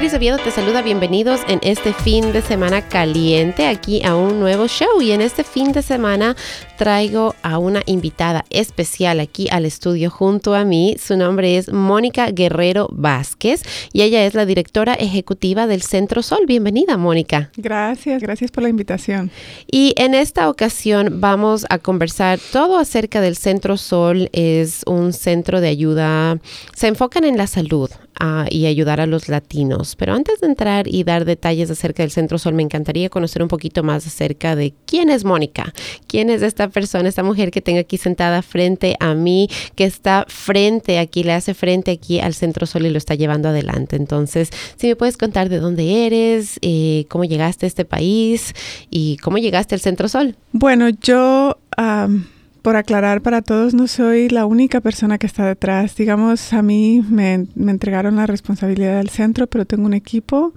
Cris Oviedo te saluda, bienvenidos en este fin de semana caliente aquí a un nuevo show y en este fin de semana traigo a una invitada especial aquí al estudio junto a mí. Su nombre es Mónica Guerrero Vázquez y ella es la directora ejecutiva del Centro Sol. Bienvenida, Mónica. Gracias, gracias por la invitación. Y en esta ocasión vamos a conversar todo acerca del Centro Sol. Es un centro de ayuda, se enfocan en la salud, y ayudar a los latinos. Pero antes de entrar y dar detalles acerca del Centro Sol, me encantaría conocer un poquito más acerca de quién es Mónica, quién es esta persona, esta mujer que tengo aquí sentada frente a mí, que está frente aquí, le hace frente aquí al Centro Sol y lo está llevando adelante. Entonces, si me puedes contar de dónde eres, eh, cómo llegaste a este país y cómo llegaste al Centro Sol. Bueno, yo... Por aclarar para todos, no soy la única persona que está detrás. Digamos, a mí me, entregaron la responsabilidad del centro, pero tengo un equipo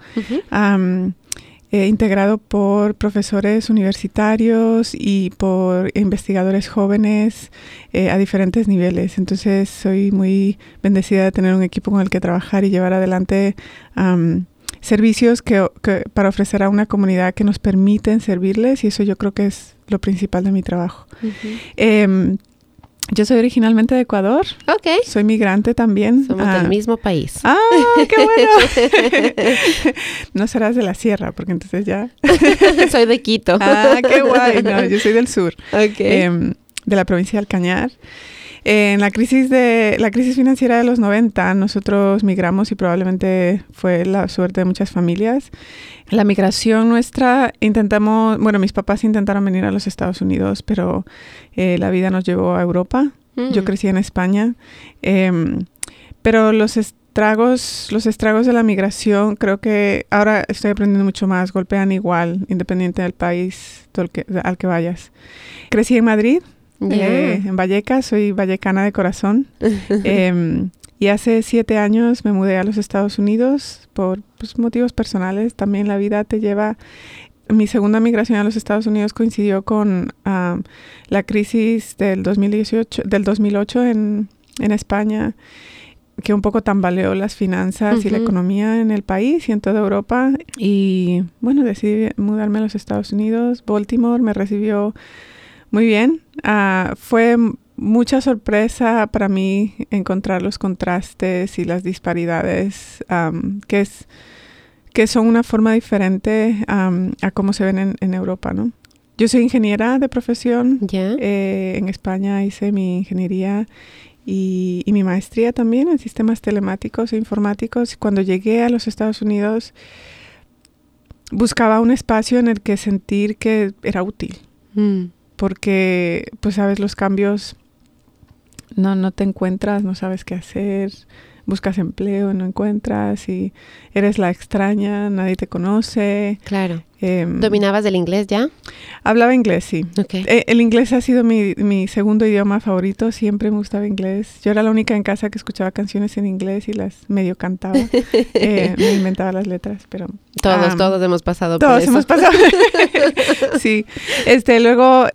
eh, integrado por profesores universitarios y por investigadores jóvenes eh, a diferentes niveles. Entonces, soy muy bendecida de tener un equipo con el que trabajar y llevar adelante servicios que, para ofrecer a una comunidad que nos permiten servirles y eso yo creo que es lo principal de mi trabajo. Em, yo soy originalmente de Ecuador. Ok. Soy migrante también. Somos del ah. mismo país. ¡Ah, qué bueno! no serás de la sierra, porque entonces ya... soy de Quito. ¡Ah, qué guay! No, yo soy del sur. Ok. Em, de la provincia de Alcañar. En la crisis de la crisis financiera de los 90, nosotros migramos y probablemente fue la suerte de muchas familias. La migración nuestra intentamos, bueno, mis papás intentaron venir a los Estados Unidos, pero eh, la vida nos llevó a Europa. Yo mm. crecí en España, em, pero los estragos, los estragos de la migración, creo que ahora estoy aprendiendo mucho más. Golpean igual, independiente del país al que vayas. Crecí en Madrid, eh, en Vallecas, soy vallecana de corazón. Em, y hace siete años me mudé a los Estados Unidos por pues, motivos personales. También la vida te lleva... Mi segunda migración a los Estados Unidos coincidió con la crisis del 2018, del 2008 en, en España que un poco tambaleó las finanzas y la economía en el país y en toda Europa. Y bueno, decidí mudarme a los Estados Unidos. Baltimore me recibió muy bien. Ah, fue mucha sorpresa para mí encontrar los contrastes y las disparidades que, es, que son una forma diferente a cómo se ven en, Europa, ¿no? Yo soy ingeniera de profesión. Eh, en España hice mi ingeniería y, y, mi maestría también en sistemas telemáticos e informáticos. Cuando llegué a los Estados Unidos, buscaba un espacio en el que sentir que era útil. Mm porque pues sabes los cambios no no te encuentras, no sabes qué hacer, buscas empleo, no encuentras y eres la extraña, nadie te conoce. Claro. Em, ¿Dominabas el inglés ya? Hablaba inglés, sí. Eh, el inglés ha sido mi, mi, segundo idioma favorito, siempre me gustaba inglés. Yo era la única en casa que escuchaba canciones en inglés y las medio cantaba. eh, me inventaba las letras, pero... Todos, todos hemos pasado por eso. Todos hemos pasado. sí. Este, luego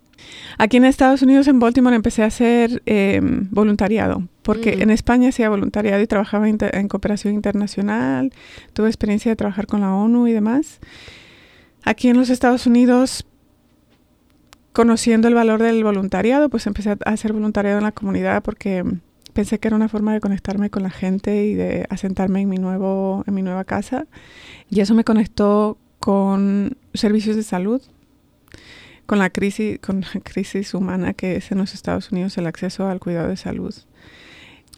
Aquí en Estados Unidos, en Baltimore, empecé a hacer em, voluntariado, porque mm. en España hacía voluntariado y trabajaba en cooperación internacional, tuve experiencia de trabajar con la ONU y demás. Aquí en los Estados Unidos, conociendo el valor del voluntariado, pues empecé a hacer voluntariado en la comunidad porque pensé que era una forma de conectarme con la gente y de asentarme en mi nuevo en mi nueva casa y eso me conectó con servicios de salud con la crisis, con la crisis humana que es en los Estados Unidos el acceso al cuidado de salud.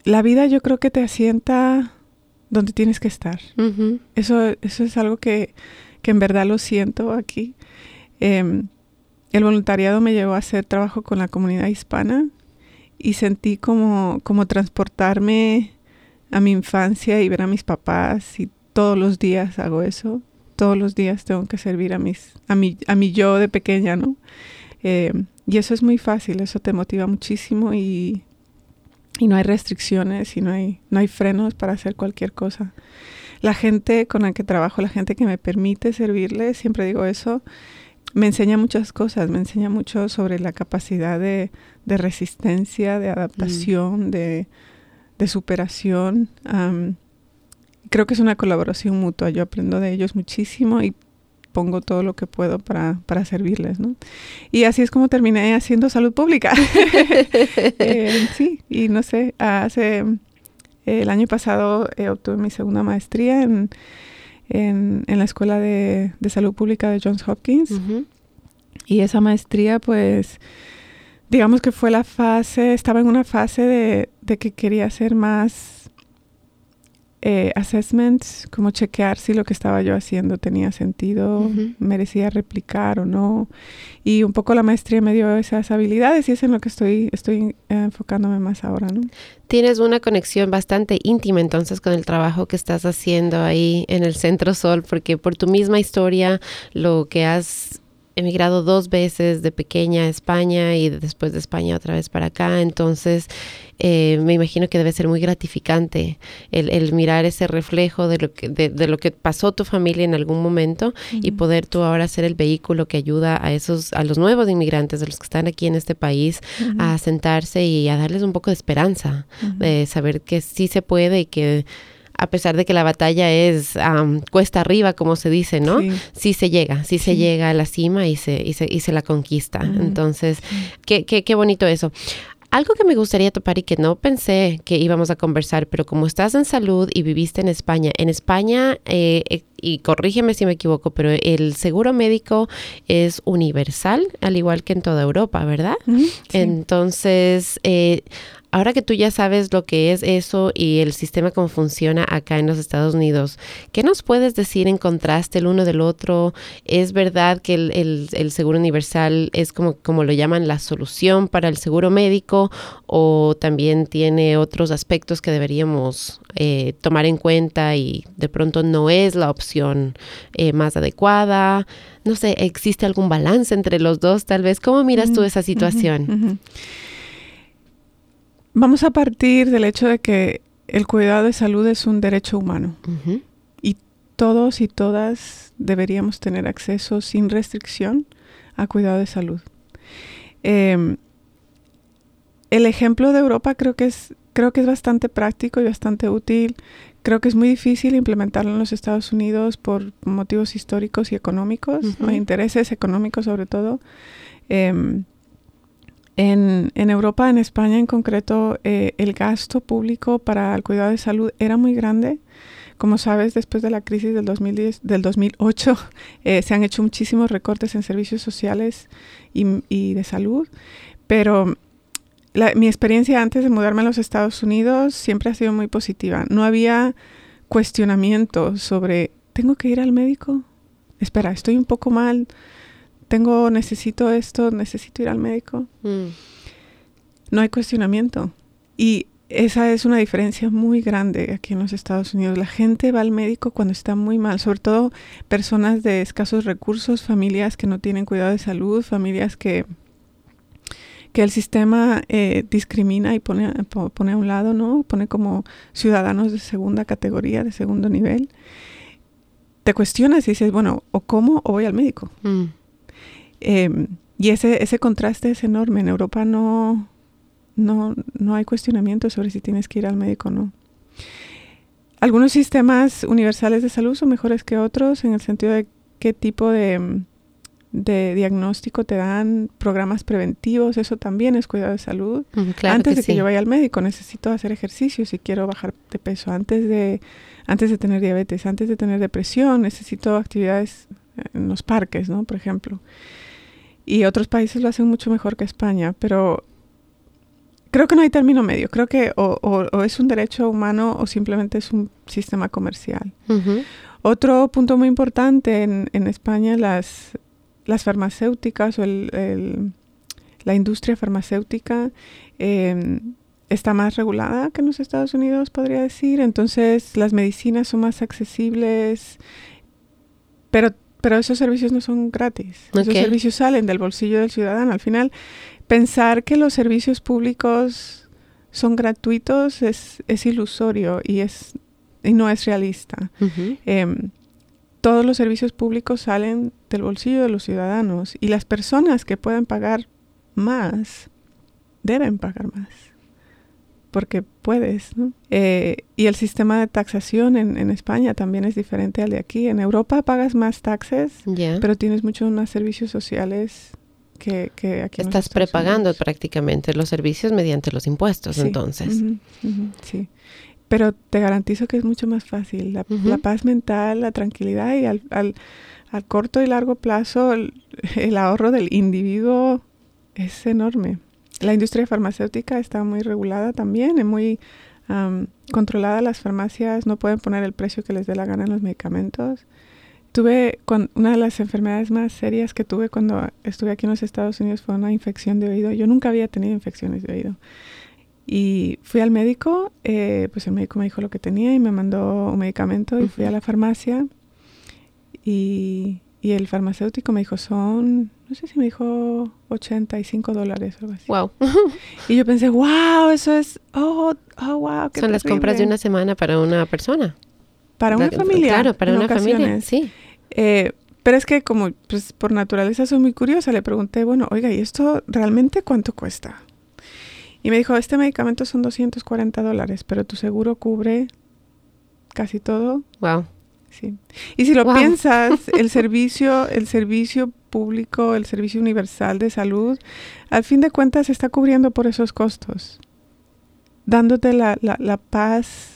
La vida yo creo que te asienta donde tienes que estar. eso, eso es algo que, que, en verdad lo siento aquí. Em, el voluntariado me llevó a hacer trabajo con la comunidad hispana y sentí como, como transportarme a mi infancia y ver a mis papás y todos los días hago eso todos los días tengo que servir a mis, a mi, a mi yo de pequeña, ¿no? Eh, y eso es muy fácil, eso te motiva muchísimo y, y no hay restricciones y no hay, no hay frenos para hacer cualquier cosa. La gente con la que trabajo, la gente que me permite servirle, siempre digo eso, me enseña muchas cosas, me enseña mucho sobre la capacidad de, de resistencia, de adaptación, mm. de, de, superación creo que es una colaboración mutua. Yo aprendo de ellos muchísimo y pongo todo lo que puedo para, para servirles, ¿no? Y así es como terminé haciendo salud pública. Eh, sí, y no sé, hace el año pasado eh, obtuve mi segunda maestría en, en, en la Escuela de, de, Salud Pública de Johns Hopkins. Y esa maestría, pues, digamos que fue la fase, estaba en una fase de, de que quería hacer más eh, assessments, como chequear si lo que estaba yo haciendo tenía sentido, merecía replicar o no. Y un poco la maestría me dio esas habilidades y es en lo que estoy, estoy enfocándome más ahora, ¿no? Tienes una conexión bastante íntima entonces con el trabajo que estás haciendo ahí en el Centro Sol, porque por tu misma historia, lo que has emigrado dos veces de pequeña a España y después de España otra vez para acá. Entonces, eh, me imagino que debe ser muy gratificante el, mirar ese reflejo de lo, que, de, lo que pasó tu familia en algún momento y poder tú ahora ser el vehículo que ayuda a esos, a los nuevos inmigrantes, de los que están aquí en este país, a sentarse y a darles un poco de esperanza, de saber que sí se puede y que a pesar de que la batalla es cuesta arriba, como se dice, ¿no? Sí, se llega, sí, se llega a la cima y se, y se, y se la conquista. Entonces, qué, qué, qué bonito eso. Algo que me gustaría topar y que no pensé que íbamos a conversar, pero como estás en salud y viviste en España, en España, eh, eh, y corrígeme si me equivoco, pero el seguro médico es universal, al igual que en toda Europa, ¿verdad? Entonces, eh, Ahora que tú ya sabes lo que es eso y el sistema cómo funciona acá en los Estados Unidos, ¿qué nos puedes decir en contraste el uno del otro? ¿Es verdad que el, seguro universal es como, como lo llaman la solución para el seguro médico o también tiene otros aspectos que deberíamos eh, tomar en cuenta y de pronto no es la opción eh, más adecuada? No sé, ¿existe algún balance entre los dos tal vez? ¿Cómo miras tú esa situación? Vamos a partir del hecho de que el cuidado de salud es un derecho humano y todos y todas deberíamos tener acceso sin restricción a cuidado de salud. Em, el ejemplo de Europa creo que es creo que es bastante práctico y bastante útil. Creo que es muy difícil implementarlo en los Estados Unidos por motivos históricos y económicos, o intereses económicos sobre todo. Em, en, en, Europa, en España en concreto, eh, el gasto público para el cuidado de salud era muy grande. Como sabes, después de la crisis del, 2010, del 2008, eh, se han hecho muchísimos recortes en servicios sociales y, y de salud, pero la, mi experiencia antes de mudarme a los Estados Unidos siempre ha sido muy positiva. No había cuestionamiento sobre, ¿tengo que ir al médico? Espera, estoy un poco mal tengo, necesito esto, necesito ir al médico. Mm. No hay cuestionamiento. Y esa es una diferencia muy grande aquí en los Estados Unidos. La gente va al médico cuando está muy mal, sobre todo personas de escasos recursos, familias que no tienen cuidado de salud, familias que, que el sistema eh, discrimina y pone, pone a un lado, ¿no? Pone como ciudadanos de segunda categoría, de segundo nivel. Te cuestionas y dices, bueno, o como o voy al médico. Mm. Em, y ese, ese contraste es enorme. En Europa no, no, no hay cuestionamiento sobre si tienes que ir al médico o no. Algunos sistemas universales de salud son mejores que otros en el sentido de qué tipo de, de diagnóstico te dan, programas preventivos, eso también es cuidado de salud. antes de que yo vaya al médico necesito hacer ejercicio si quiero bajar de peso, antes de, antes de tener diabetes, antes de tener depresión, necesito actividades en los parques, ¿no? Por ejemplo. Y otros países lo hacen mucho mejor que España, pero creo que no hay término medio. Creo que o, es un derecho humano o simplemente es un sistema comercial. Otro punto muy importante en, en España, las, las farmacéuticas o el, la industria farmacéutica em, está más regulada que en los Estados Unidos, podría decir. Entonces, las medicinas son más accesibles, pero pero esos servicios no son gratis. Esos servicios salen del bolsillo del ciudadano. Al final, pensar que los servicios públicos son gratuitos es, es ilusorio y, es, y no es realista. Em, todos los servicios públicos salen del bolsillo de los ciudadanos y las personas que pueden pagar más deben pagar más. Porque puedes. ¿no? Eh, y el sistema de taxación en, en, España también es diferente al de aquí. En Europa pagas más taxes, pero tienes muchos más servicios sociales que, que aquí. Estás prepagando Unidos. prácticamente los servicios mediante los impuestos, Sí. entonces. Sí. Pero te garantizo que es mucho más fácil. La, paz mental, la tranquilidad y al, al, al corto y largo plazo el, el ahorro del individuo es enorme. La industria farmacéutica está muy regulada también, es muy am, controlada. Las farmacias no pueden poner el precio que les dé la gana en los medicamentos. Tuve una de las enfermedades más serias que tuve cuando estuve aquí en los Estados Unidos fue una infección de oído. Yo nunca había tenido infecciones de oído. Y fui al médico, eh, pues el médico me dijo lo que tenía y me mandó un medicamento y fui a la farmacia y, y el farmacéutico me dijo, son, no sé si me dijo 85 dólares o algo así. Wow. Y yo pensé, wow, eso es, oh, oh, wow, qué Son las compras de terrible". una semana para una persona. Para una La- familia. Claro, para una familia, sí. Eh, pero es que como pues, por naturaleza soy muy curiosa, le pregunté, bueno, oiga, ¿y esto realmente cuánto cuesta? Y me dijo, este medicamento son 240 dólares, pero tu seguro cubre casi todo. Wow. Sí. Y si lo Wow. piensas, el servicio, el servicio público, el servicio universal de salud, al fin de cuentas está cubriendo por esos costos, dándote la, la, la paz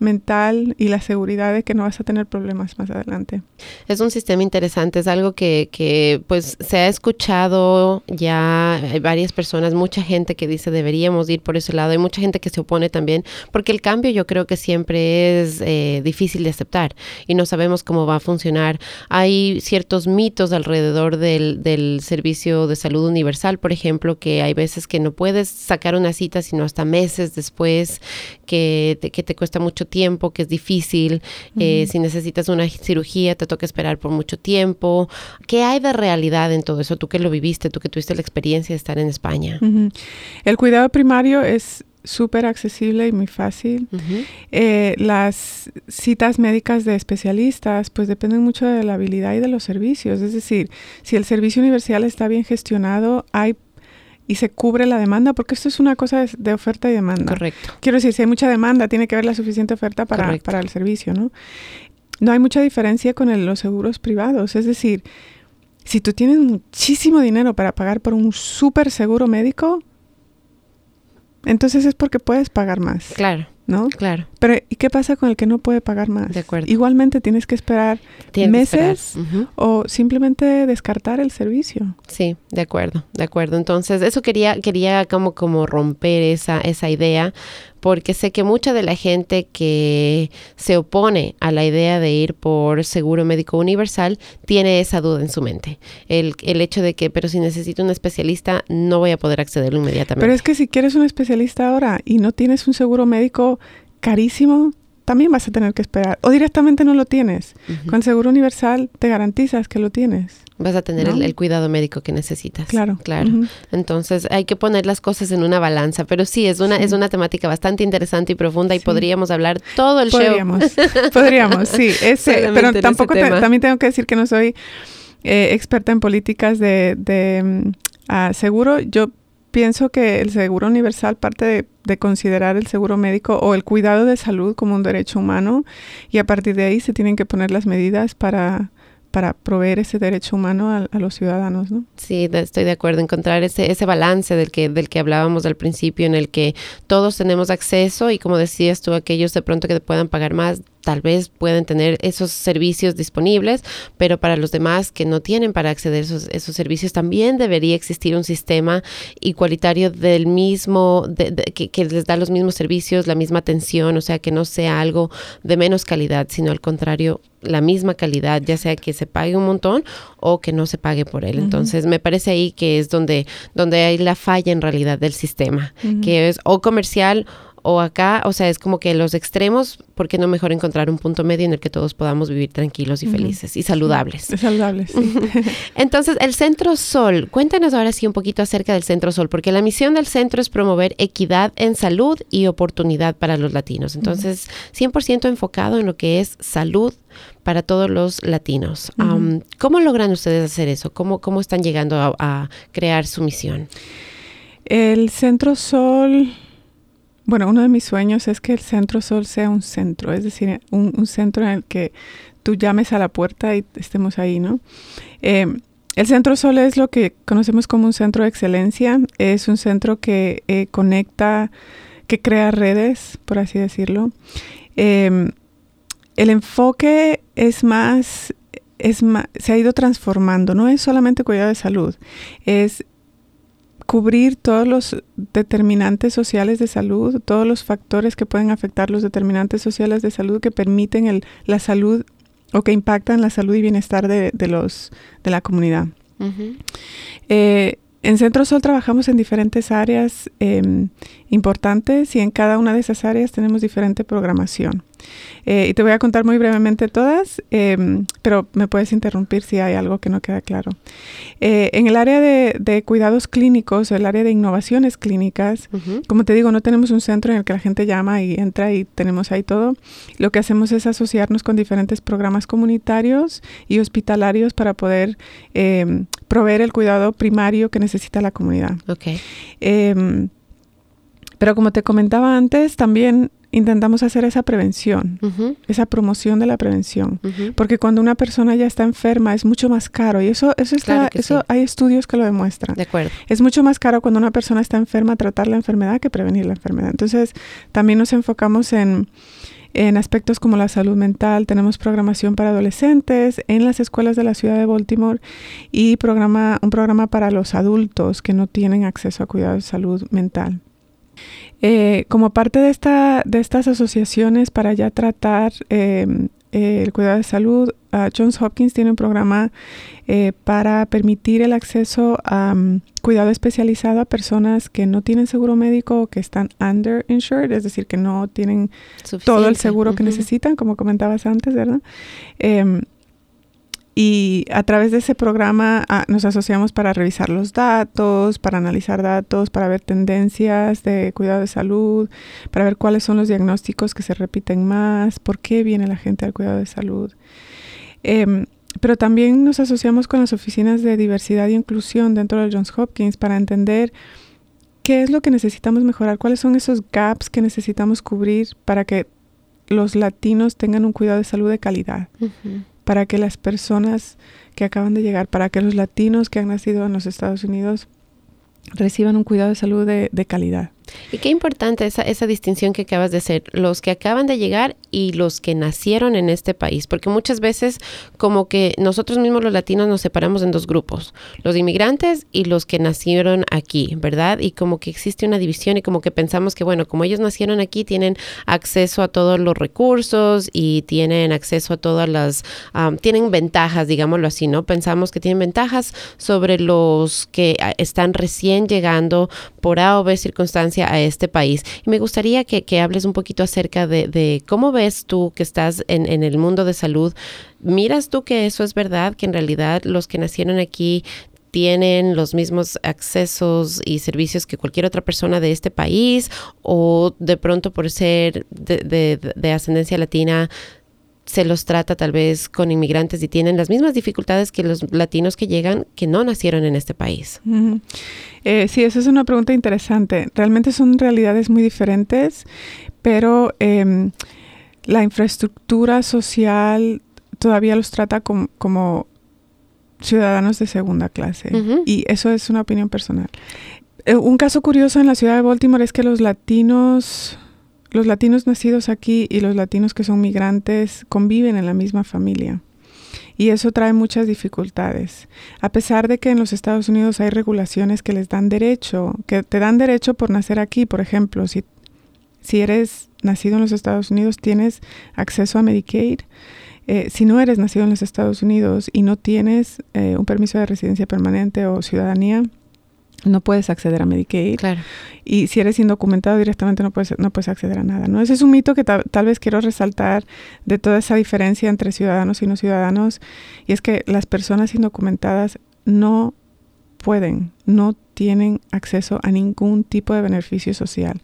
mental y la seguridad de que no vas a tener problemas más adelante. Es un sistema interesante, es algo que, que pues se ha escuchado ya, hay varias personas, mucha gente que dice deberíamos ir por ese lado, hay mucha gente que se opone también, porque el cambio yo creo que siempre es eh, difícil de aceptar y no sabemos cómo va a funcionar. Hay ciertos mitos alrededor del, del servicio de salud universal, por ejemplo, que hay veces que no puedes sacar una cita sino hasta meses después, que te, que te cuesta mucho tiempo, que es difícil, eh, si necesitas una cirugía te toca esperar por mucho tiempo. ¿Qué hay de realidad en todo eso? Tú que lo viviste, tú que tuviste la experiencia de estar en España. El cuidado primario es súper accesible y muy fácil. Eh, las citas médicas de especialistas pues dependen mucho de la habilidad y de los servicios. Es decir, si el servicio universal está bien gestionado, hay y se cubre la demanda, porque esto es una cosa de, de oferta y demanda. Correcto. Quiero decir, si hay mucha demanda, tiene que haber la suficiente oferta para, para el servicio, ¿no? No hay mucha diferencia con el- los seguros privados. Es decir, si tú tienes muchísimo dinero para pagar por un súper seguro médico, entonces es porque puedes pagar más, Claro, ¿no? claro. Pero ¿y qué pasa con el que no puede pagar más? De acuerdo. Igualmente tienes que esperar Tienes que esperar. meses o simplemente descartar el servicio. Sí, de acuerdo, de acuerdo. Entonces, eso quería, quería como, como romper esa, esa idea, porque sé que mucha de la gente que se opone a la idea de ir por seguro médico universal tiene esa duda en su mente. El, el hecho de que, pero si necesito un especialista, no voy a poder accederlo inmediatamente. Pero es que si quieres un especialista ahora y no tienes un seguro médico carísimo, también vas a tener que esperar. O directamente no lo tienes. Con seguro universal te garantizas que lo tienes. Vas a tener ¿no? el, el cuidado médico que necesitas. Claro. Claro. Entonces hay que poner las cosas en una balanza, pero sí, es una, Sí. es una temática bastante interesante y profunda y podríamos hablar todo el Podríamos, show. podríamos, sí. Ese, pero ese tampoco te- también tengo que decir que no soy eh, experta en políticas de, de, mm, seguro. Yo pienso que el seguro universal parte de, de considerar el seguro médico o el cuidado de salud como un derecho humano y a partir de ahí se tienen que poner las medidas para, para proveer ese derecho humano a, los ciudadanos, ¿no? Sí, estoy de acuerdo. Encontrar ese, ese balance del que, del que hablábamos al principio, en el que todos tenemos acceso y como decías tú, aquellos de pronto que puedan pagar más, tal vez pueden tener esos servicios disponibles, pero para los demás que no tienen para acceder a esos, esos servicios, también debería existir un sistema igualitario del mismo, de- de- que, que les da los mismos servicios, la misma atención, o sea, que no sea algo de menos calidad, sino al contrario, la misma calidad, ya sea que se pague un montón o que no se pague por él. Entonces, me parece ahí que es donde, donde hay la falla en realidad del sistema, que es o comercial o acá, o sea, es como que los extremos, ¿por qué no mejor encontrar un punto medio en el que todos podamos vivir tranquilos y felices y saludables? Es saludable, sí. Entonces, el Centro Sol, cuéntanos ahora sí un poquito acerca del Centro Sol, porque la misión del centro es promover equidad en salud y oportunidad para los latinos. Entonces, 100% enfocado en lo que es salud para todos los latinos. Um, ¿Cómo logran ustedes hacer eso? ¿Cómo, cómo están llegando a, a crear su misión? El Centro Sol bueno, uno de mis sueños es que el Centro Sol sea un centro, es decir, un, centro en el que tú llames a la puerta y estemos ahí, ¿no? Eh, el Centro Sol es lo que conocemos como un centro de excelencia, es un centro que eh, conecta, que crea redes, por así decirlo. Em, el enfoque es más, es más, se ha ido transformando, no es solamente cuidado de salud, es cubrir todos los determinantes sociales de salud, todos los factores que pueden afectar los determinantes sociales de salud que permiten el, la salud o que impactan la salud y bienestar de, de los, de la comunidad. eh, en Centro Sol trabajamos en diferentes áreas eh, importantes y en cada una de esas áreas tenemos diferente programación. Eh, y te voy a contar muy brevemente todas, eh, pero me puedes interrumpir si hay algo que no queda claro. Eh, en el área de, cuidados clínicos, el área de innovaciones clínicas, como te digo, no tenemos un centro en el que la gente llama y entra y tenemos ahí todo. Lo que hacemos es asociarnos con diferentes programas comunitarios y hospitalarios para poder proveer el cuidado primario que necesita la comunidad. Okay. Em, pero como te comentaba antes, también intentamos hacer esa prevención, esa promoción de la prevención, porque cuando una persona ya está enferma es mucho más caro y eso eso está eso hay estudios que lo demuestran. De acuerdo. Es mucho más caro cuando una persona está enferma tratar la enfermedad que prevenir la enfermedad. Entonces, también nos enfocamos en en aspectos como la salud mental, tenemos programación para adolescentes en las escuelas de la ciudad de Baltimore y programa, un programa para los adultos que no tienen acceso a cuidados de salud mental. Eh, como parte de, esta, de estas asociaciones para ya tratar em, el cuidado de salud, Johns Hopkins tiene un programa eh, para permitir el acceso a mm, cuidado especializado a personas que no tienen seguro médico o que están underinsured, es decir, que no tienen todo el seguro que necesitan, como comentabas antes, ¿verdad? Y a través de ese programa ah, nos asociamos para revisar los datos, para analizar datos, para ver tendencias de cuidado de salud, para ver cuáles son los diagnósticos que se repiten más, por qué viene la gente al cuidado de salud. Em, pero también nos asociamos con las oficinas de diversidad y inclusión dentro de Johns Hopkins para entender qué es lo que necesitamos mejorar, cuáles son esos gaps que necesitamos cubrir para que los latinos tengan un cuidado de salud de calidad para que las personas que acaban de llegar, para que los latinos que han nacido en los Estados Unidos reciban un cuidado de salud de, de calidad. Y qué importante esa, esa distinción que acabas de hacer, los que acaban de llegar y los que nacieron en este país, porque muchas veces como que nosotros mismos los latinos nos separamos en dos grupos, los inmigrantes y los que nacieron aquí, ¿verdad? Y como que existe una división y como que pensamos que, bueno, como ellos nacieron aquí, tienen acceso a todos los recursos y tienen acceso a todas las, tienen ventajas, digámoslo así, ¿no? Pensamos que tienen ventajas sobre los que ah, están recién llegando por A o B circunstancias a este país. Y me gustaría que, hables un poquito acerca de, cómo ves tú que estás en, en el mundo de salud. ¿Miras tú que eso es verdad, que en realidad los que nacieron aquí tienen los mismos accesos y servicios que cualquier otra persona de este país o de pronto por ser de ascendencia latina se los trata tal vez con inmigrantes y tienen las mismas dificultades que los latinos que llegan que no nacieron en este país. Eh, sí, eso es una pregunta interesante. Realmente son realidades muy diferentes, pero em, la infraestructura social todavía los trata como ciudadanos de segunda clase. Y eso es una opinión personal. Eh, un caso curioso en la ciudad de Baltimore es que los latinos los latinos nacidos aquí y los latinos que son migrantes conviven en la misma familia. Y eso trae muchas dificultades. A pesar de que en los Estados Unidos hay regulaciones que les dan derecho, que te dan derecho por nacer aquí, por ejemplo, si, si eres nacido en los Estados Unidos tienes acceso a Medicaid. Eh, si no eres nacido en los Estados Unidos y no tienes eh, un permiso de residencia permanente o ciudadanía, no puedes acceder a Medicaid. Claro. Y si eres indocumentado directamente no puedes, no puedes acceder a nada. ¿no? Ese es un mito que tal vez quiero resaltar de toda esa diferencia entre ciudadanos y no ciudadanos. Y es que las personas indocumentadas no pueden, no tienen acceso a ningún tipo de beneficio social.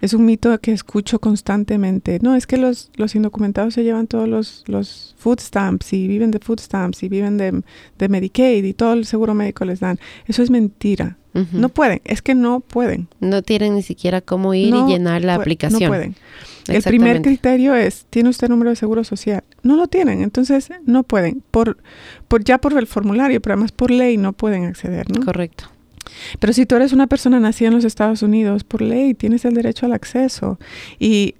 Es un mito que escucho constantemente. No, es que los, los indocumentados se llevan todos los, los food stamps y viven de food stamps y viven de, de Medicaid y todo el seguro médico les dan. Eso es mentira. No pueden, es que no pueden. No tienen ni siquiera cómo ir y llenar la aplicación. No pueden. El primer criterio es, ¿tiene usted número de seguro social? No lo tienen, entonces no pueden. Por, por ya por el formulario, pero además por ley no pueden acceder, ¿no? Correcto. Pero si tú eres una persona nacida en los Estados Unidos, por ley tienes el derecho al acceso. Y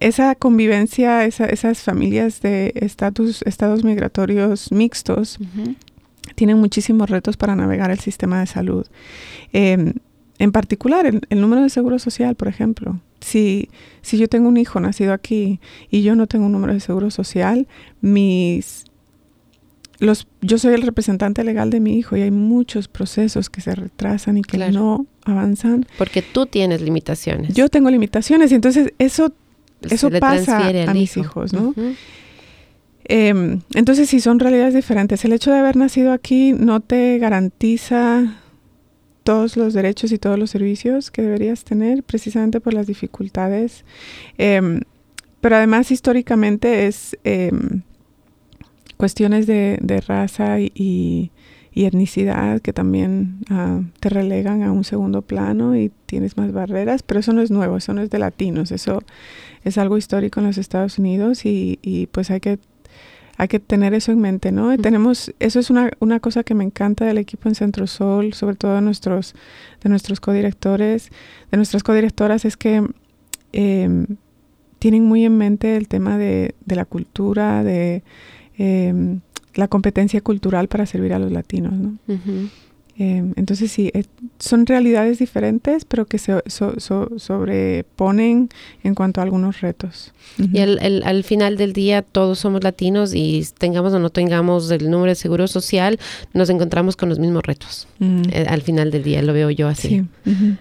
esa convivencia, esas familias de estatus, estados migratorios mixtos, tienen muchísimos retos para navegar el sistema de salud. Em, en particular, el, número de seguro social, por ejemplo. Si, si yo tengo un hijo nacido aquí y yo no tengo un número de seguro social, mis los, yo soy el representante legal de mi hijo y hay muchos procesos que se retrasan y que no avanzan. Porque tú tienes limitaciones. Yo tengo limitaciones y entonces eso, eso pasa a mis hijos, ¿no? Em, entonces sí son realidades diferentes. El hecho de haber nacido aquí no te garantiza todos los derechos y todos los servicios que deberías tener precisamente por las dificultades. Em, pero además históricamente es em, cuestiones de, raza y, etnicidad que también ah, te relegan a un segundo plano y tienes más barreras, pero eso no es nuevo, eso no es de latinos, eso es algo histórico en los Estados Unidos y, y pues hay que hay que tener eso en mente, ¿no? tenemos, eso es una, una, cosa que me encanta del equipo en Centro Sol, sobre todo de nuestros, de nuestros codirectores, de nuestras codirectoras, es que em, tienen muy en mente el tema de, de la cultura, de em, la competencia cultural para servir a los latinos, ¿no? Em, entonces sí, eh, son realidades diferentes, pero que se sobreponen en cuanto a algunos retos. Y al final del día todos somos latinos y tengamos o no tengamos el número de seguro social, nos encontramos con los mismos retos. Eh, al final del día lo veo yo así. sí.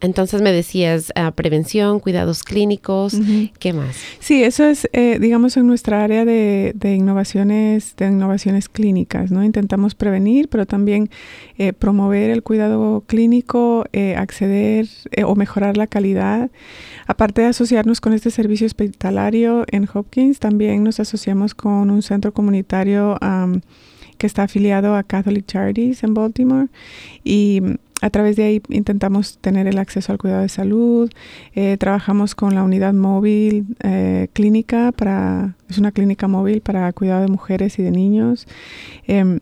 Entonces me decías ah, prevención, cuidados clínicos, ¿qué más? Sí, eso es, eh, digamos, en nuestra área de, innovaciones, de innovaciones clínicas, ¿no? Intentamos prevenir, pero también eh, promover el cuidado clínico, eh, acceder o mejorar la calidad. Aparte de asociarnos con este servicio hospitalario en Hopkins, también nos asociamos con un centro comunitario que está afiliado a Catholic Charities en Baltimore y a través de ahí intentamos tener el acceso al cuidado de salud. Eh, trabajamos con la unidad móvil eh, clínica para, es una clínica móvil para cuidado de mujeres y de niños. Em,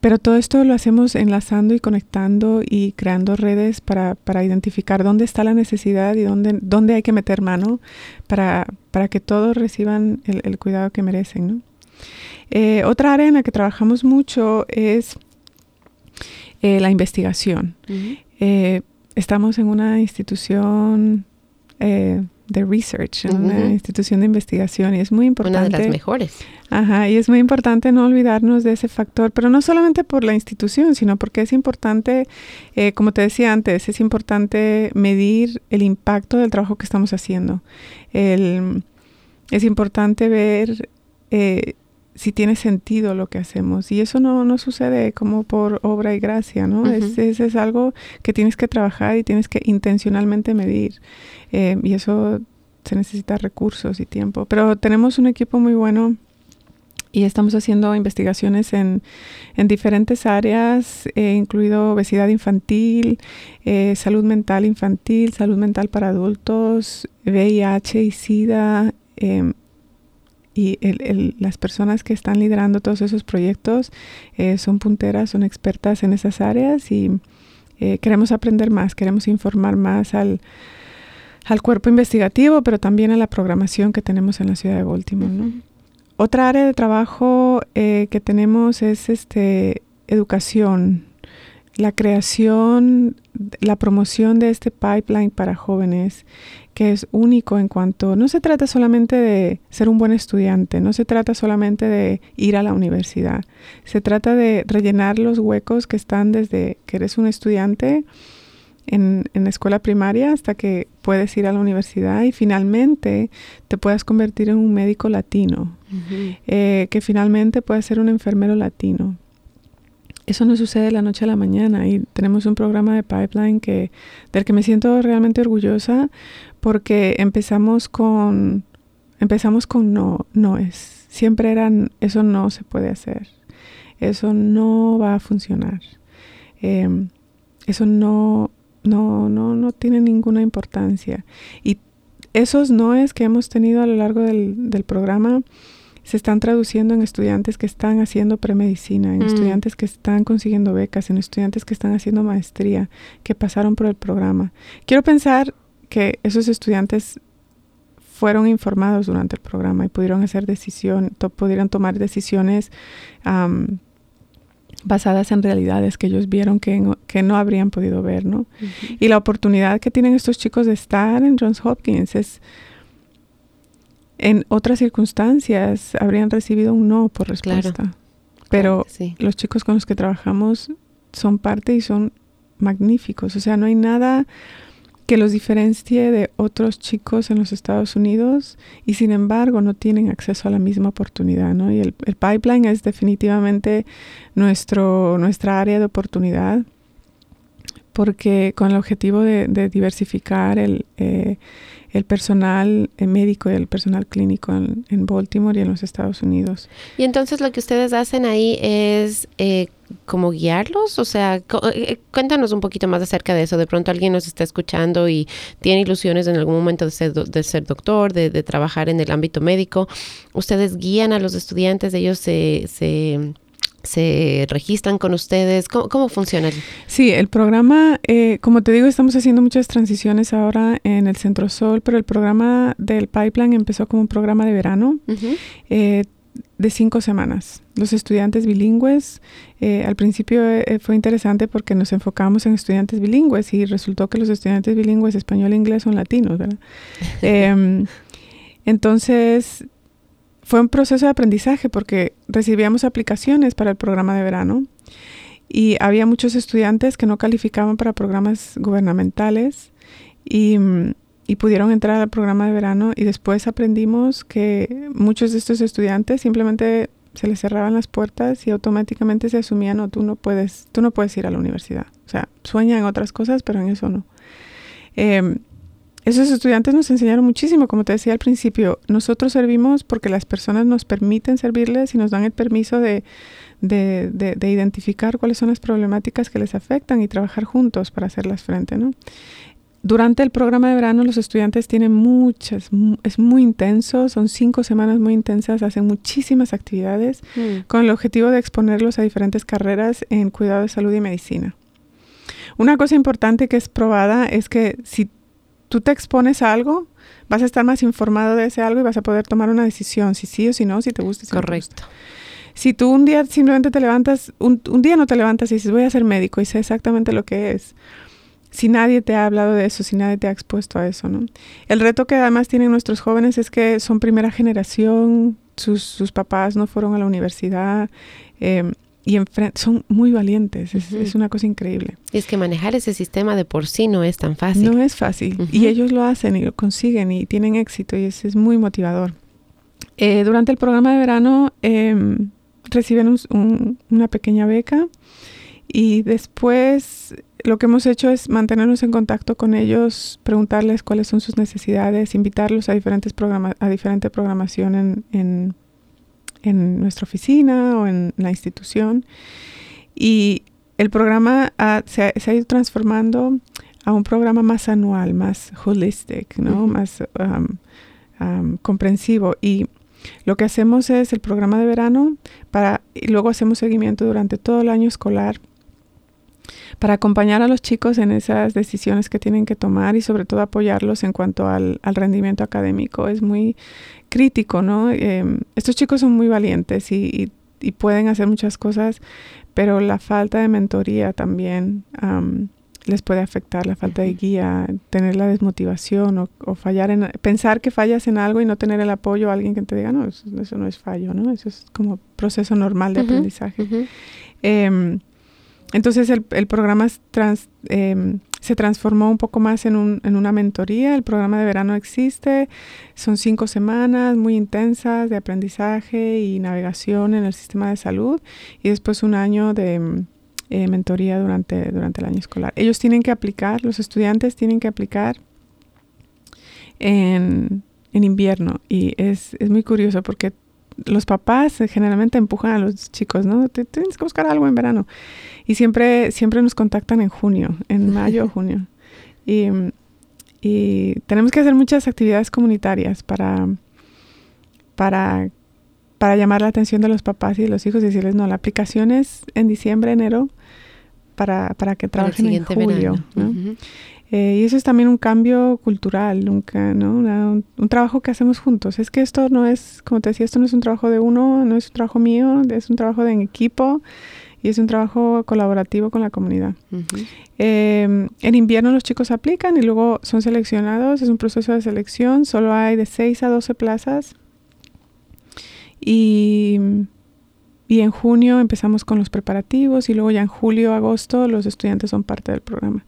pero todo esto lo hacemos enlazando y conectando y creando redes para, para identificar dónde está la necesidad y dónde, dónde hay que meter mano para, para que todos reciban el, cuidado que merecen. ¿no? Eh, otra área en la que trabajamos mucho es eh, la investigación. Eh, estamos en una institución eh, de research, en una institución de investigación y es muy importante. Una de las mejores. Ajá, y es muy importante no olvidarnos de ese factor, pero no solamente por la institución, sino porque es importante, como te decía antes, es importante medir el impacto del trabajo que estamos haciendo. es importante ver si tiene sentido lo que hacemos. Y eso no, no sucede como por obra y gracia, ¿no? es, es, algo que tienes que trabajar y tienes que intencionalmente medir. Eh, y eso se necesita recursos y tiempo. Pero tenemos un equipo muy bueno y estamos haciendo investigaciones en, en diferentes áreas, eh, incluido obesidad infantil, eh, salud mental infantil, salud mental para adultos, VIH y SIDA. Y las personas que están liderando todos esos proyectos eh, son punteras, son expertas en esas áreas y eh, queremos aprender más, queremos informar más al, al, cuerpo investigativo, pero también a la programación que tenemos en la ciudad de Baltimore. Otra área de trabajo eh, que tenemos es este, educación, la creación, la promoción de este pipeline para jóvenes que es único en cuanto, no se trata solamente de ser un buen estudiante, no se trata solamente de ir a la universidad, se trata de rellenar los huecos que están desde que eres un estudiante en, la escuela primaria hasta que puedes ir a la universidad y finalmente te puedas convertir en un médico latino, eh, que finalmente puedas ser un enfermero latino. eso no sucede de la noche a la mañana y tenemos un programa de pipeline que, del que me siento realmente orgullosa porque empezamos con, empezamos con no, no es. Siempre eran, eso no se puede hacer, eso no va a funcionar, em, eso no, no, no, no tiene ninguna importancia. Y esos noes que hemos tenido a lo largo del, del programa, se están traduciendo en estudiantes que están haciendo premedicina, en mm. estudiantes que están consiguiendo becas, en estudiantes que están haciendo maestría, que pasaron por el programa. Quiero pensar que esos estudiantes fueron informados durante el programa y pudieron hacer decisión, pudieron tomar decisiones basadas en realidades que ellos vieron que no, que no habrían podido ver, ¿no? Y la oportunidad que tienen estos chicos de estar en Johns Hopkins es en otras circunstancias habrían recibido un no por respuesta. Pero los chicos con los que trabajamos son parte y son magníficos. O sea, no hay nada que los diferencie de otros chicos en los Estados Unidos y sin embargo no tienen acceso a la misma oportunidad, ¿no? Y el, pipeline es definitivamente nuestro, nuestra área de oportunidad porque con el objetivo de, diversificar el, eh, el personal eh, médico y el personal clínico en, Baltimore y en los Estados Unidos. Y entonces lo que ustedes hacen ahí es eh, como guiarlos, o sea, eh, cuéntanos un poquito más acerca de eso. De pronto alguien nos está escuchando y tiene ilusiones en algún momento de ser, de ser doctor, de, de trabajar en el ámbito médico. Ustedes guían a los estudiantes, ellos se, se se registran con ustedes? ¿Cómo, funciona? Sí, el programa, eh, como te digo, estamos haciendo muchas transiciones ahora en el Centro Sol, pero el programa del Pipeline empezó como un programa de verano. Eh, de cinco semanas. Los estudiantes bilingües, eh, al principio fue interesante porque nos enfocamos en estudiantes bilingües y resultó que los estudiantes bilingües español e inglés son latinos, ¿verdad? Em, entonces, fue un proceso de aprendizaje porque recibíamos aplicaciones para el programa de verano y había muchos estudiantes que no calificaban para programas gubernamentales y, pudieron entrar al programa de verano y después aprendimos que muchos de estos estudiantes simplemente se les cerraban las puertas y automáticamente se asumían, no, tú no puedes, tú no puedes ir a la universidad. O sea, sueñan otras cosas, pero en eso no. Em, esos estudiantes nos enseñaron muchísimo, como te decía al principio. Nosotros servimos porque las personas nos permiten servirles y nos dan el permiso de, identificar cuáles son las problemáticas que les afectan y trabajar juntos para hacerlas frente, ¿no? Durante el programa de verano los estudiantes tienen muchas, es muy intenso, son cinco semanas muy intensas, hacen muchísimas actividades mm. con el objetivo de exponerlos a diferentes carreras en cuidado de salud y medicina. Una cosa importante que es probada es que si tú te expones a algo, vas a estar más informado de ese algo y vas a poder tomar una decisión, si sí o si no, si te gusta. Si Correcto. Si tú un día simplemente te levantas, un, día no te levantas y dices, voy a ser médico y sé exactamente lo que es, si nadie te ha hablado de eso, si nadie te ha expuesto a eso, ¿no? El reto que además tienen nuestros jóvenes es que son primera generación, sus, sus papás no fueron a la universidad, eh, y son muy valientes, es, una cosa increíble. Y es que manejar ese sistema de por sí no es tan fácil. No es fácil, y ellos lo hacen y lo consiguen y tienen éxito y es, es muy motivador. Eh, durante el programa de verano em, reciben una pequeña beca y después lo que hemos hecho es mantenernos en contacto con ellos, preguntarles cuáles son sus necesidades, invitarlos a diferentes programa a diferente programación en en nuestra oficina o en la institución. Y el programa se, ha, ido transformando a un programa más anual, más holistic, ¿no? Más um, comprensivo. Y lo que hacemos es el programa de verano para, y luego hacemos seguimiento durante todo el año escolar para acompañar a los chicos en esas decisiones que tienen que tomar y sobre todo apoyarlos en cuanto al, rendimiento académico. Es muy crítico, ¿no? Em, estos chicos son muy valientes y, pueden hacer muchas cosas, pero la falta de mentoría también les puede afectar, la falta de guía, tener la desmotivación o, fallar en, pensar que fallas en algo y no tener el apoyo a alguien que te diga, no, eso, no es fallo, ¿no? Eso es como proceso normal de aprendizaje. Em, entonces el, programa em, se transformó un poco más en, una mentoría. El programa de verano existe. Son cinco semanas muy intensas de aprendizaje y navegación en el sistema de salud. Y después un año de, eh, mentoría durante, durante el año escolar. Ellos tienen que aplicar, los estudiantes tienen que aplicar en, en invierno y es, es muy curioso porque los papás generalmente empujan a los chicos, ¿no? Tienes que buscar algo en verano. Y siempre, siempre nos contactan en junio, en mayo o junio. Y, y, tenemos que hacer muchas actividades comunitarias para, para, para llamar la atención de los papás y de los hijos y decirles, no, la aplicación es en diciembre, enero, para, para que trabajen en julio. ¿no? Eh, y eso es también un cambio cultural, nunca, ¿no? un, trabajo que hacemos juntos. Es que esto no es, como te decía, esto no es un trabajo de uno, no es un trabajo mío, es un trabajo de en equipo y es un trabajo colaborativo con la comunidad. Em, en invierno los chicos aplican y luego son seleccionados, es un proceso de selección, solo hay de 6 a 12 plazas. Y, y en junio empezamos con los preparativos y luego ya en julio, agosto los estudiantes son parte del programa.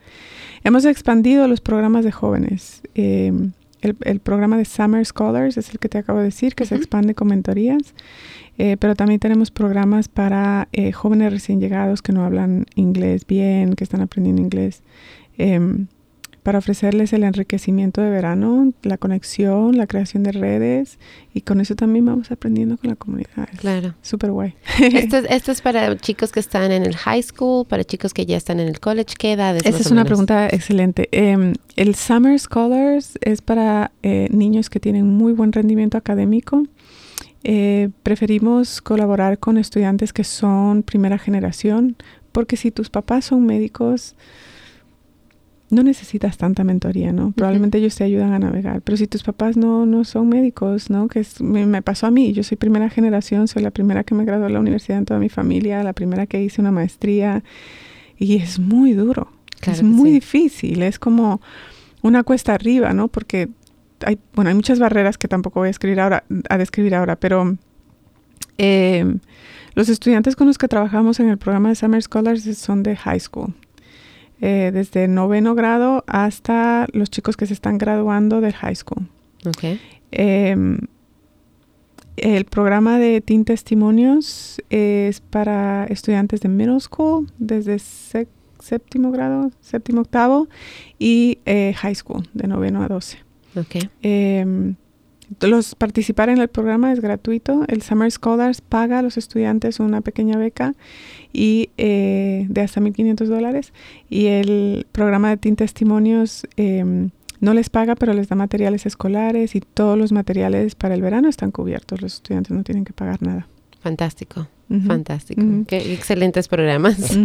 Hemos expandido los programas de jóvenes. Em, el, programa de Summer Scholars es el que te acabo de decir, que se expande con mentorías. Eh, pero también tenemos programas para eh, jóvenes recién llegados que no hablan inglés bien, que están aprendiendo inglés. Em, para ofrecerles el enriquecimiento de verano, la conexión, la creación de redes y con eso también vamos aprendiendo con la comunidad. Claro. Súper guay. Esto, esto, es para chicos que están en el high school, para chicos que ya están en el college. ¿Qué edades? Esa es una pregunta excelente. Em, el Summer Scholars es para eh, niños que tienen muy buen rendimiento académico. Eh, preferimos colaborar con estudiantes que son primera generación, porque si tus papás son médicos, no necesitas tanta mentoría, ¿no? Probablemente ellos te ayudan a navegar, pero si tus papás no, no son médicos, ¿no? Que me, pasó a mí, yo soy primera generación, soy la primera que me graduó de la universidad en toda mi familia, la primera que hice una maestría y es muy duro, es muy difícil, es como una cuesta arriba, ¿no? Porque hay, bueno, hay muchas barreras que tampoco voy a, escribir ahora, a describir ahora, pero eh, los estudiantes con los que trabajamos en el programa de Summer Scholars son de high school, eh, desde noveno grado hasta los chicos que se están graduando del high school. Okay. Em, el programa de Teen Testimonios es para estudiantes de middle school, desde séptimo grado, séptimo octavo, y eh, high school, de noveno a doce. Okay. Los participar en el programa es gratuito. El Summer Scholars paga a los estudiantes una pequeña beca y eh, de hasta 1.500 dólares. Y el programa de Teen Testimonios em, no les paga, pero les da materiales escolares y todos los materiales para el verano están cubiertos. Los estudiantes no tienen que pagar nada. Fantástico, fantástico. Qué excelentes programas.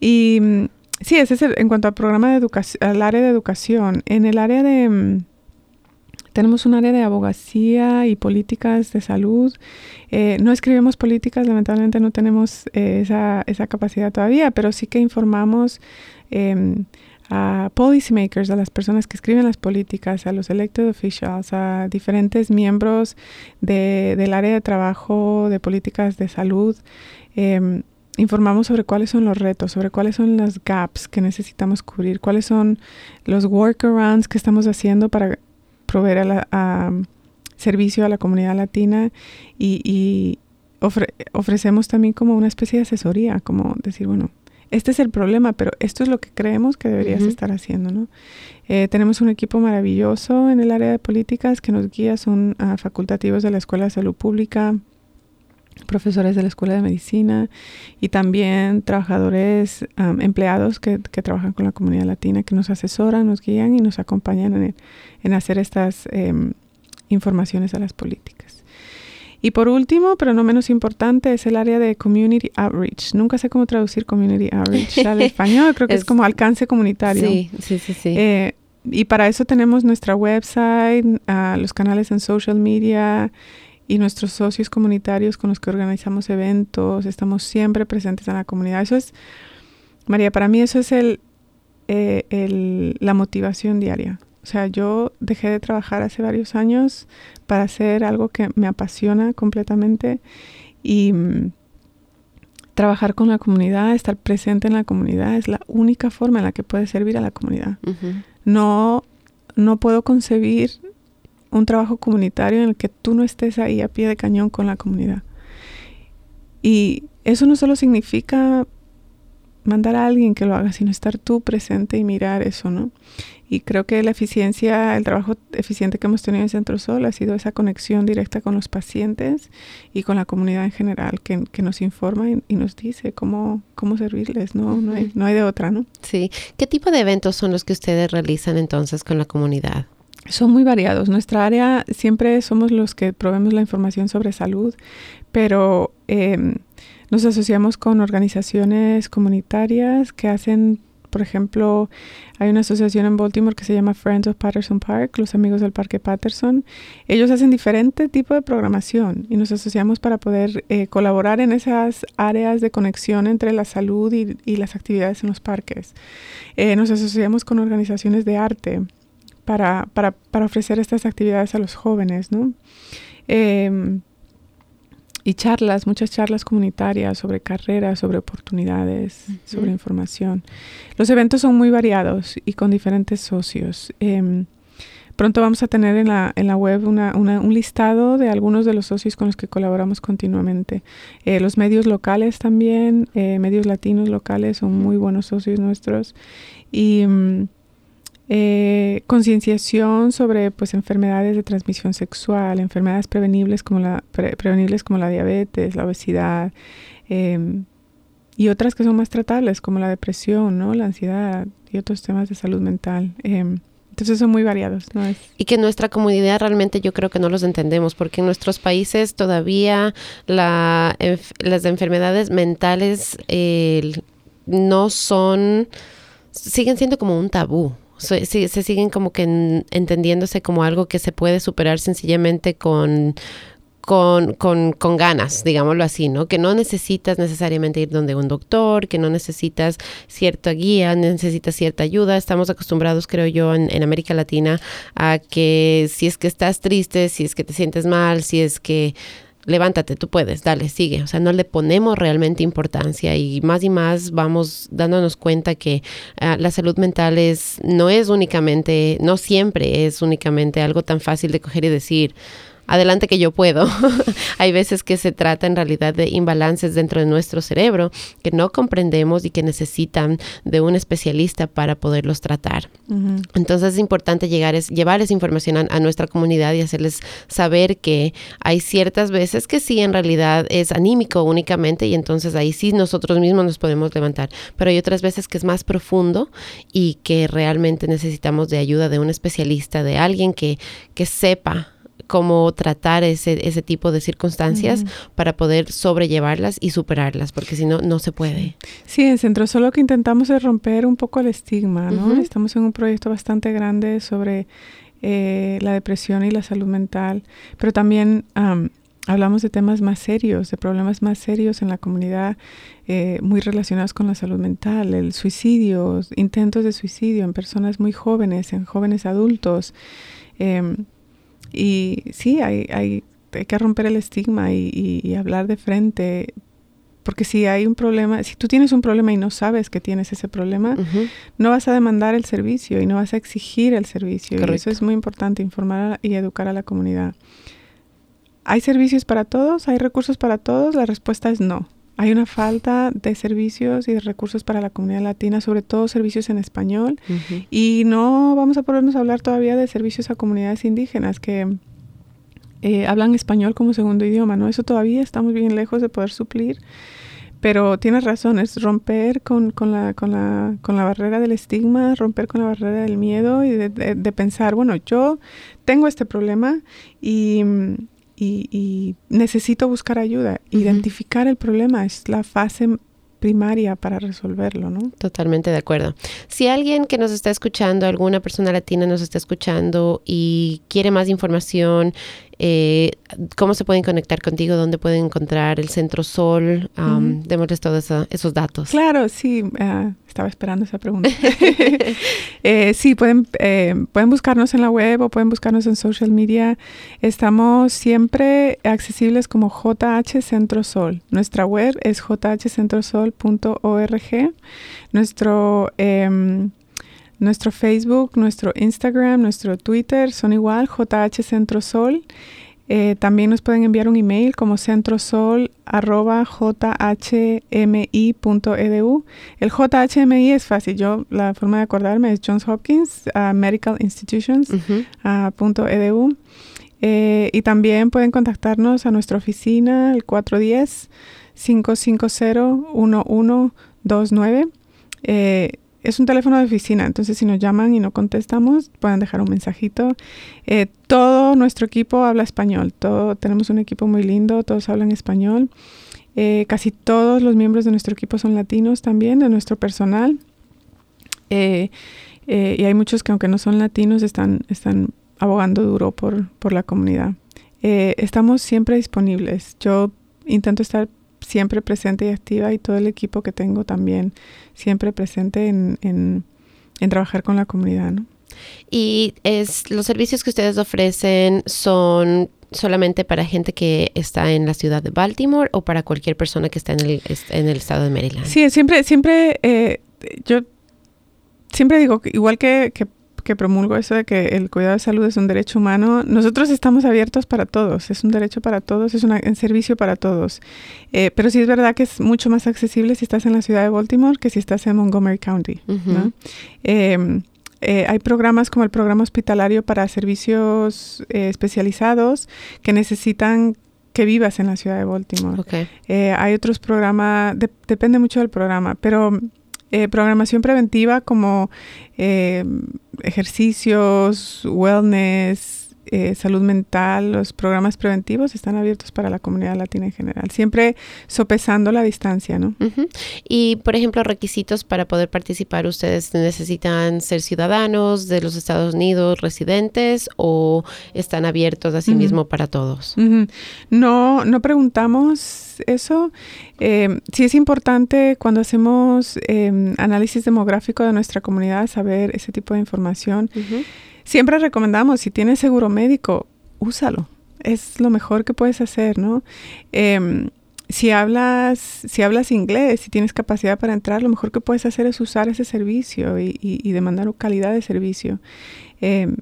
Y mm, sí, ese es en cuanto al programa de educación, al área de educación. En el área de mm, tenemos un área de abogacía y políticas de salud. Eh, no escribimos políticas, lamentablemente no tenemos eh, esa, esa, capacidad todavía, pero sí que informamos em, a policymakers, a las personas que escriben las políticas, a los elected officials, a diferentes miembros de, del área de trabajo, de políticas de salud. Em, informamos sobre cuáles son los retos, sobre cuáles son los gaps que necesitamos cubrir, cuáles son los workarounds que estamos haciendo para proveer a servicio a la comunidad latina y, ofrecemos también como una especie de asesoría, como decir, bueno, este es el problema, pero esto es lo que creemos que deberías estar haciendo, ¿no? Eh, tenemos un equipo maravilloso en el área de políticas que nos guía, son ah, facultativos de la Escuela de Salud Pública, profesores de la Escuela de Medicina y también trabajadores, empleados que, trabajan con la comunidad latina, que nos asesoran, nos guían y nos acompañan en, hacer estas em, informaciones a las políticas. Y por último, pero no menos importante, es el área de Community Outreach. Nunca sé cómo traducir Community Outreach al español, creo que es, como alcance comunitario. Sí, sí, sí. sí. Eh, y para eso tenemos nuestra website, los canales en social media, y nuestros socios comunitarios con los que organizamos eventos, estamos siempre presentes en la comunidad. Eso es, María, para mí eso es el, eh, el, la motivación diaria. O sea, yo dejé de trabajar hace varios años para hacer algo que me apasiona completamente y mm, trabajar con la comunidad, estar presente en la comunidad es la única forma en la que puedes servir a la comunidad. No no puedo concebir un trabajo comunitario en el que tú no estés ahí a pie de cañón con la comunidad. Y eso no solo significa mandar a alguien que lo haga, sino estar tú presente y mirar eso, ¿no? Y creo que la eficiencia, el trabajo eficiente que hemos tenido en Centro Sol ha sido esa conexión directa con los pacientes y con la comunidad en general, que, nos informa y, nos dice cómo, cómo servirles, ¿no? No hay, no hay de otra, ¿no? Sí. ¿Qué tipo de eventos son los que ustedes realizan entonces con la comunidad? Son muy variados. Nuestra área siempre somos los que proveemos la información sobre salud, pero em, nos asociamos con organizaciones comunitarias que hacen por ejemplo, hay una asociación en Baltimore que se llama Friends of Patterson Park, los amigos del Parque Patterson. Ellos hacen diferente tipo de programación y nos asociamos para poder eh, colaborar en esas áreas de conexión entre la salud y, las actividades en los parques. Eh, nos asociamos con organizaciones de arte para, para, para, ofrecer estas actividades a los jóvenes, ¿no? Em, y charlas, muchas charlas comunitarias sobre carreras, sobre oportunidades, sobre información. Los eventos son muy variados y con diferentes socios. Em, pronto vamos a tener en la, en la web una, un listado de algunos de los socios con los que colaboramos continuamente. Eh, los medios locales también, eh, medios latinos locales son muy buenos socios nuestros. Y mm, eh, concienciación sobre pues enfermedades de transmisión sexual, enfermedades prevenibles como la, prevenibles como la diabetes, la obesidad em, y otras que son más tratables como la depresión, ¿no? la ansiedad y otros temas de salud mental. Em, entonces son muy variados. Y que nuestra comunidad realmente yo creo que no los entendemos, porque en nuestros países todavía la, las enfermedades mentales no son, siguen siendo como un tabú se, se, siguen como que entendiéndose como algo que se puede superar sencillamente con, con, con, con, ganas, digámoslo así, ¿no? Que no necesitas necesariamente ir donde un doctor, que no necesitas cierta guía, necesitas cierta ayuda. Estamos acostumbrados, creo yo, en, en, América Latina a que si es que estás triste, si es que te sientes mal, si es que levántate, tú puedes, dale, sigue. O sea, no le ponemos realmente importancia y más y más vamos dándonos cuenta que ah, la salud mental es, no es únicamente, no siempre es únicamente algo tan fácil de coger y decir, adelante que yo puedo. Hay veces que se trata en realidad de imbalances dentro de nuestro cerebro que no comprendemos y que necesitan de un especialista para poderlos tratar. Entonces es importante llegar es, llevar esa información a, nuestra comunidad y hacerles saber que hay ciertas veces que sí en realidad es anímico únicamente y entonces ahí sí nosotros mismos nos podemos levantar, pero hay otras veces que es más profundo y que realmente necesitamos de ayuda de un especialista, de alguien que, que sepa cómo tratar ese, ese tipo de circunstancias para poder sobrellevarlas y superarlas, porque si no, no se puede. Sí, en Centro Solo lo que intentamos es romper un poco el estigma, ¿no? Estamos en un proyecto bastante grande sobre eh, la depresión y la salud mental, pero también hablamos de temas más serios, de problemas más serios en la comunidad, eh, muy relacionados con la salud mental, el suicidio, intentos de suicidio en personas muy jóvenes, en jóvenes adultos. Em, y sí, hay, hay, hay que romper el estigma y, hablar de frente, porque si hay un problema, si tú tienes un problema y no sabes que tienes ese problema, no vas a demandar el servicio y no vas a exigir el servicio. Y eso es muy importante, informar y educar a la comunidad. ¿Hay servicios para todos? ¿Hay recursos para todos? La respuesta es no. Hay una falta de servicios y de recursos para la comunidad latina, sobre todo servicios en español. Y no vamos a ponernos a hablar todavía de servicios a comunidades indígenas que eh, hablan español como segundo idioma, ¿no? Eso todavía estamos bien lejos de poder suplir. Pero tienes razón, es romper con, con, la, con, la, con la barrera del estigma, romper con la barrera del miedo y de, de pensar, bueno, yo tengo este problema y y, necesito buscar ayuda. Identificar el problema es la fase primaria para resolverlo, ¿no? Totalmente de acuerdo. Si alguien que nos está escuchando, alguna persona latina nos está escuchando y quiere más información, eh, ¿Cómo se pueden conectar contigo? ¿Dónde pueden encontrar el Centro Sol? Um, Démosles todos esos datos. Claro, sí. Ah, estaba esperando esa pregunta. eh, sí, pueden, eh, pueden buscarnos en la web o pueden buscarnos en social media. Estamos siempre accesibles como JH Centro Sol. Nuestra web es jhcentrosol.org. Nuestro... Nuestro Facebook, nuestro Instagram, nuestro Twitter son igual, JH Centro Sol. Eh, también nos pueden enviar un email como centrosol.jhmi.edu. El JHMI es fácil, yo la forma de acordarme es Johns Hopkins uh, Medical Institutions uh, .edu. Eh, y también pueden contactarnos a nuestra oficina, el 410-550-1129. Eh, es un teléfono de oficina, entonces si nos llaman y no contestamos, pueden dejar un mensajito. Eh, todo nuestro equipo habla español, todo, tenemos un equipo muy lindo, todos hablan español. Eh, casi todos los miembros de nuestro equipo son latinos también, de nuestro personal. Eh, y hay muchos que aunque no son latinos están, están abogando duro por, por la comunidad. estamos siempre disponibles. Yo intento estar siempre presente y activa y todo el equipo que tengo también siempre presente en, en, trabajar con la comunidad. ¿no? Y es, los servicios que ustedes ofrecen son solamente para gente que está en la ciudad de Baltimore o para cualquier persona que está en el, en el estado de Maryland. Sí, siempre, siempre, eh, yo siempre digo que igual que, que que promulgo eso de que el cuidado de salud es un derecho humano, nosotros estamos abiertos para todos, es un derecho para todos, es un servicio para todos. Eh, pero sí es verdad que es mucho más accesible si estás en la ciudad de Baltimore que si estás en Montgomery County. Em, eh, hay programas como el programa hospitalario para servicios eh, especializados que necesitan que vivas en la ciudad de Baltimore. hay otros programas, depende mucho del programa, pero eh, programación preventiva como eh, ejercicios, wellness, eh, salud mental, los programas preventivos están abiertos para la comunidad latina en general, siempre sopesando la distancia, ¿no? Y, por ejemplo, requisitos para poder participar, ¿ustedes necesitan ser ciudadanos de los Estados Unidos, residentes, o están abiertos a sí mismo para todos? No, no preguntamos eso. Eh, sí es importante cuando hacemos em, análisis demográfico de nuestra comunidad saber ese tipo de información. Siempre recomendamos, si tienes seguro médico, úsalo. Es lo mejor que puedes hacer, ¿no? Em, si hablas, si hablas inglés, si tienes capacidad para entrar, lo mejor que puedes hacer es usar ese servicio y, y, demandar calidad de servicio. Em,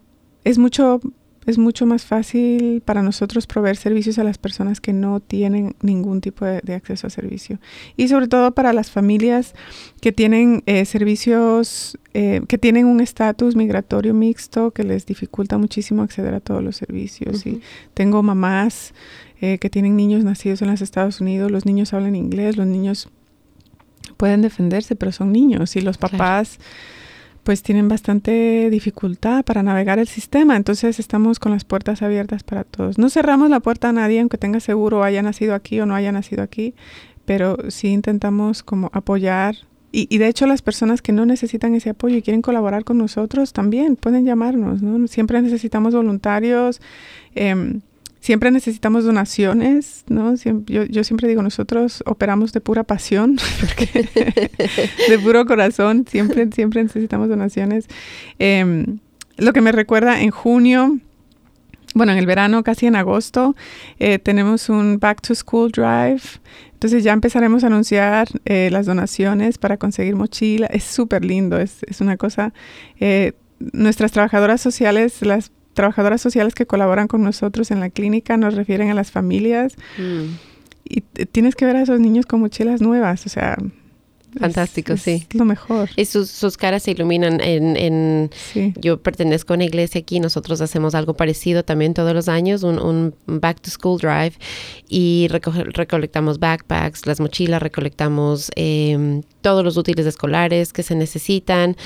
es mucho es mucho más fácil para nosotros proveer servicios a las personas que no tienen ningún tipo de, acceso a servicio. Y sobre todo para las familias que tienen eh, servicios, eh, que tienen un estatus migratorio mixto que les dificulta muchísimo acceder a todos los servicios. Y tengo mamás eh, que tienen niños nacidos en los Estados Unidos, los niños hablan inglés, los niños pueden defenderse, pero son niños y los papás pues tienen bastante dificultad para navegar el sistema, entonces estamos con las puertas abiertas para todos. No cerramos la puerta a nadie, aunque tenga seguro, haya nacido aquí o no haya nacido aquí, pero sí intentamos como apoyar y, y, de hecho las personas que no necesitan ese apoyo y quieren colaborar con nosotros también pueden llamarnos, ¿no? Siempre necesitamos voluntarios. Eh, siempre necesitamos donaciones, ¿no? yo, yo, siempre digo, nosotros operamos de pura pasión, de puro corazón, siempre, siempre necesitamos donaciones. Em, lo que me recuerda en junio, bueno, en el verano, casi en agosto, eh, tenemos un Back to School Drive. Entonces ya empezaremos a anunciar eh, las donaciones para conseguir mochila. Es súper lindo, es, es, una cosa... Eh, nuestras trabajadoras sociales, las trabajadoras sociales que colaboran con nosotros en la clínica nos refieren a las familias. Mm. Y tienes que ver a esos niños con mochilas nuevas, o sea... Fantástico, sí. lo mejor. Y sus, sus caras se iluminan en... en Yo pertenezco a una iglesia aquí, nosotros hacemos algo parecido también todos los años, un, un Back to School Drive, y recolectamos backpacks, las mochilas, recolectamos eh, todos los útiles escolares que se necesitan,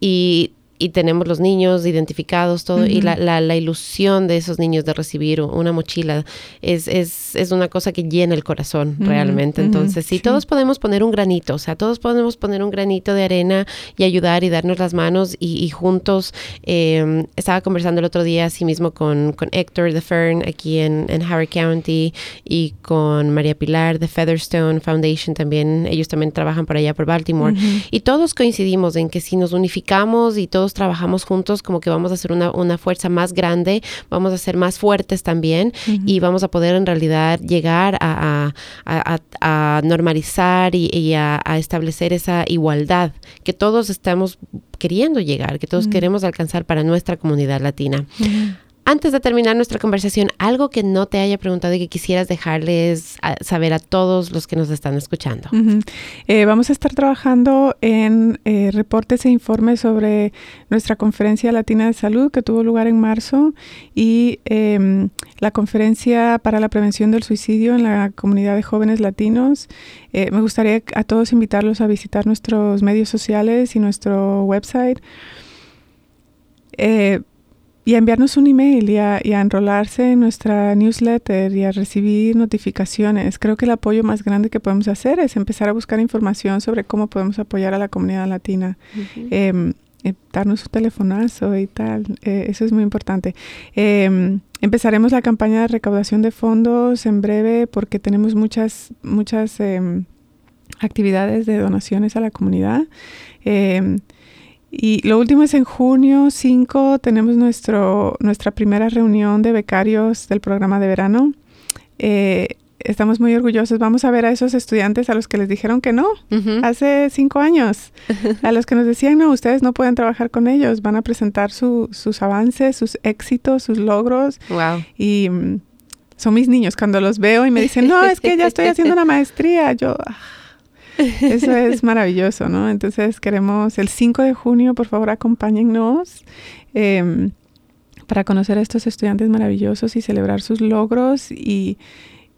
y y tenemos los niños identificados, todo, y la, la, la, ilusión de esos niños de recibir una mochila es, es, es una cosa que llena el corazón realmente. Entonces, sí, todos podemos poner un granito, o sea, todos podemos poner un granito de arena y ayudar y darnos las manos y, juntos, eh, estaba conversando el otro día así mismo con, con Héctor de Fern aquí en, en Harry County y con María Pilar de Featherstone Foundation también, ellos también trabajan por allá por Baltimore, y todos coincidimos en que si nos unificamos y todos trabajamos juntos, como que vamos a hacer una, una fuerza más grande, vamos a ser más fuertes también y vamos a poder en realidad llegar a, a, a, normalizar y, a, establecer esa igualdad que todos estamos queriendo llegar, que todos queremos alcanzar para nuestra comunidad latina. Antes de terminar nuestra conversación, algo que no te haya preguntado y que quisieras dejarles saber a todos los que nos están escuchando. Eh, vamos a estar trabajando en eh, reportes e informes sobre nuestra conferencia latina de salud que tuvo lugar en marzo y em, la conferencia para la prevención del suicidio en la comunidad de jóvenes latinos. Eh, me gustaría a todos invitarlos a visitar nuestros medios sociales y nuestro website y a enviarnos un email y a, enrolarse en nuestra newsletter y a recibir notificaciones. Creo que el apoyo más grande que podemos hacer es empezar a buscar información sobre cómo podemos apoyar a la comunidad latina. Em, eh, darnos un telefonazo y tal, eh, eso es muy importante. Em, empezaremos la campaña de recaudación de fondos en breve porque tenemos muchas, muchas em, actividades de donaciones a la comunidad. Y lo último es en junio 5 tenemos nuestro, nuestra primera reunión de becarios del programa de verano. Eh, estamos muy orgullosos. Vamos a ver a esos estudiantes a los que les dijeron que no hace cinco años, a los que nos decían, no, ustedes no pueden trabajar con ellos, van a presentar sus avances, sus éxitos, sus logros. Wow. Y mm, son mis niños. Cuando los veo y me dicen, no, es que ya estoy haciendo una maestría, yo... Ah, eso es maravilloso, ¿no? Entonces queremos el 5 de junio, por favor, acompáñennos em, para conocer a estos estudiantes maravillosos y celebrar sus logros y,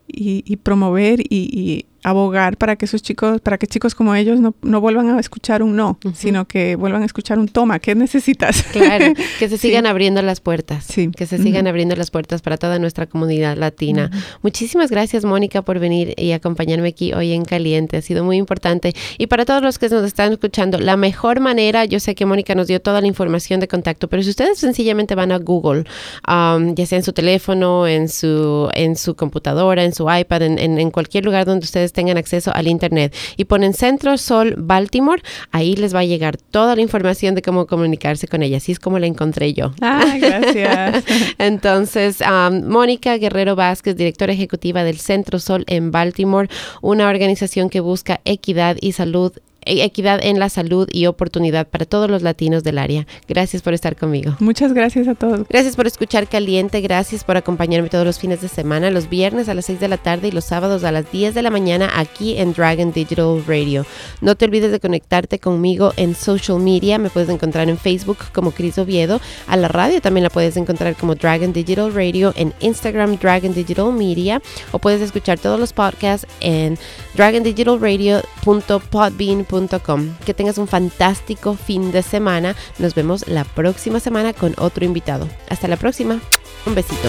y, promover y, abogar para que esos chicos, para que chicos como ellos no, no vuelvan a escuchar un no, sino que vuelvan a escuchar un toma, ¿qué necesitas? Claro, que se sigan abriendo las puertas, sí. que se sigan abriendo las puertas para toda nuestra comunidad latina. Muchísimas gracias, Mónica, por venir y acompañarme aquí hoy en Caliente, ha sido muy importante. Y para todos los que nos están escuchando, la mejor manera, yo sé que Mónica nos dio toda la información de contacto, pero si ustedes sencillamente van a Google, um, ya sea en su teléfono, en su, en su computadora, en su iPad, en, en cualquier lugar donde ustedes tengan acceso al Internet y ponen Centro Sol Baltimore, ahí les va a llegar toda la información de cómo comunicarse con ella. Así es como la encontré yo. Ah, gracias. Entonces, Mónica Guerrero Vázquez, directora ejecutiva del Centro Sol en Baltimore, una organización que busca equidad y salud equidad en la salud y oportunidad para todos los latinos del área. Gracias por estar conmigo. Muchas gracias a todos. Gracias por escuchar Caliente, gracias por acompañarme todos los fines de semana, los viernes a las 6 de la tarde y los sábados a las 10 de la mañana aquí en Dragon Digital Radio. No te olvides de conectarte conmigo en social media, me puedes encontrar en Facebook como Cris Oviedo, a la radio también la puedes encontrar como Dragon Digital Radio, en Instagram Dragon Digital Media o puedes escuchar todos los podcasts en dragondigitalradio.podbean.com que tengas un fantástico fin de semana. Nos vemos la próxima semana con otro invitado. Hasta la próxima. Un besito.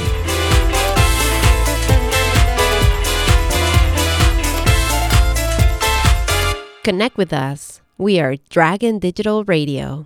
Connect with us. We are Dragon Digital Radio.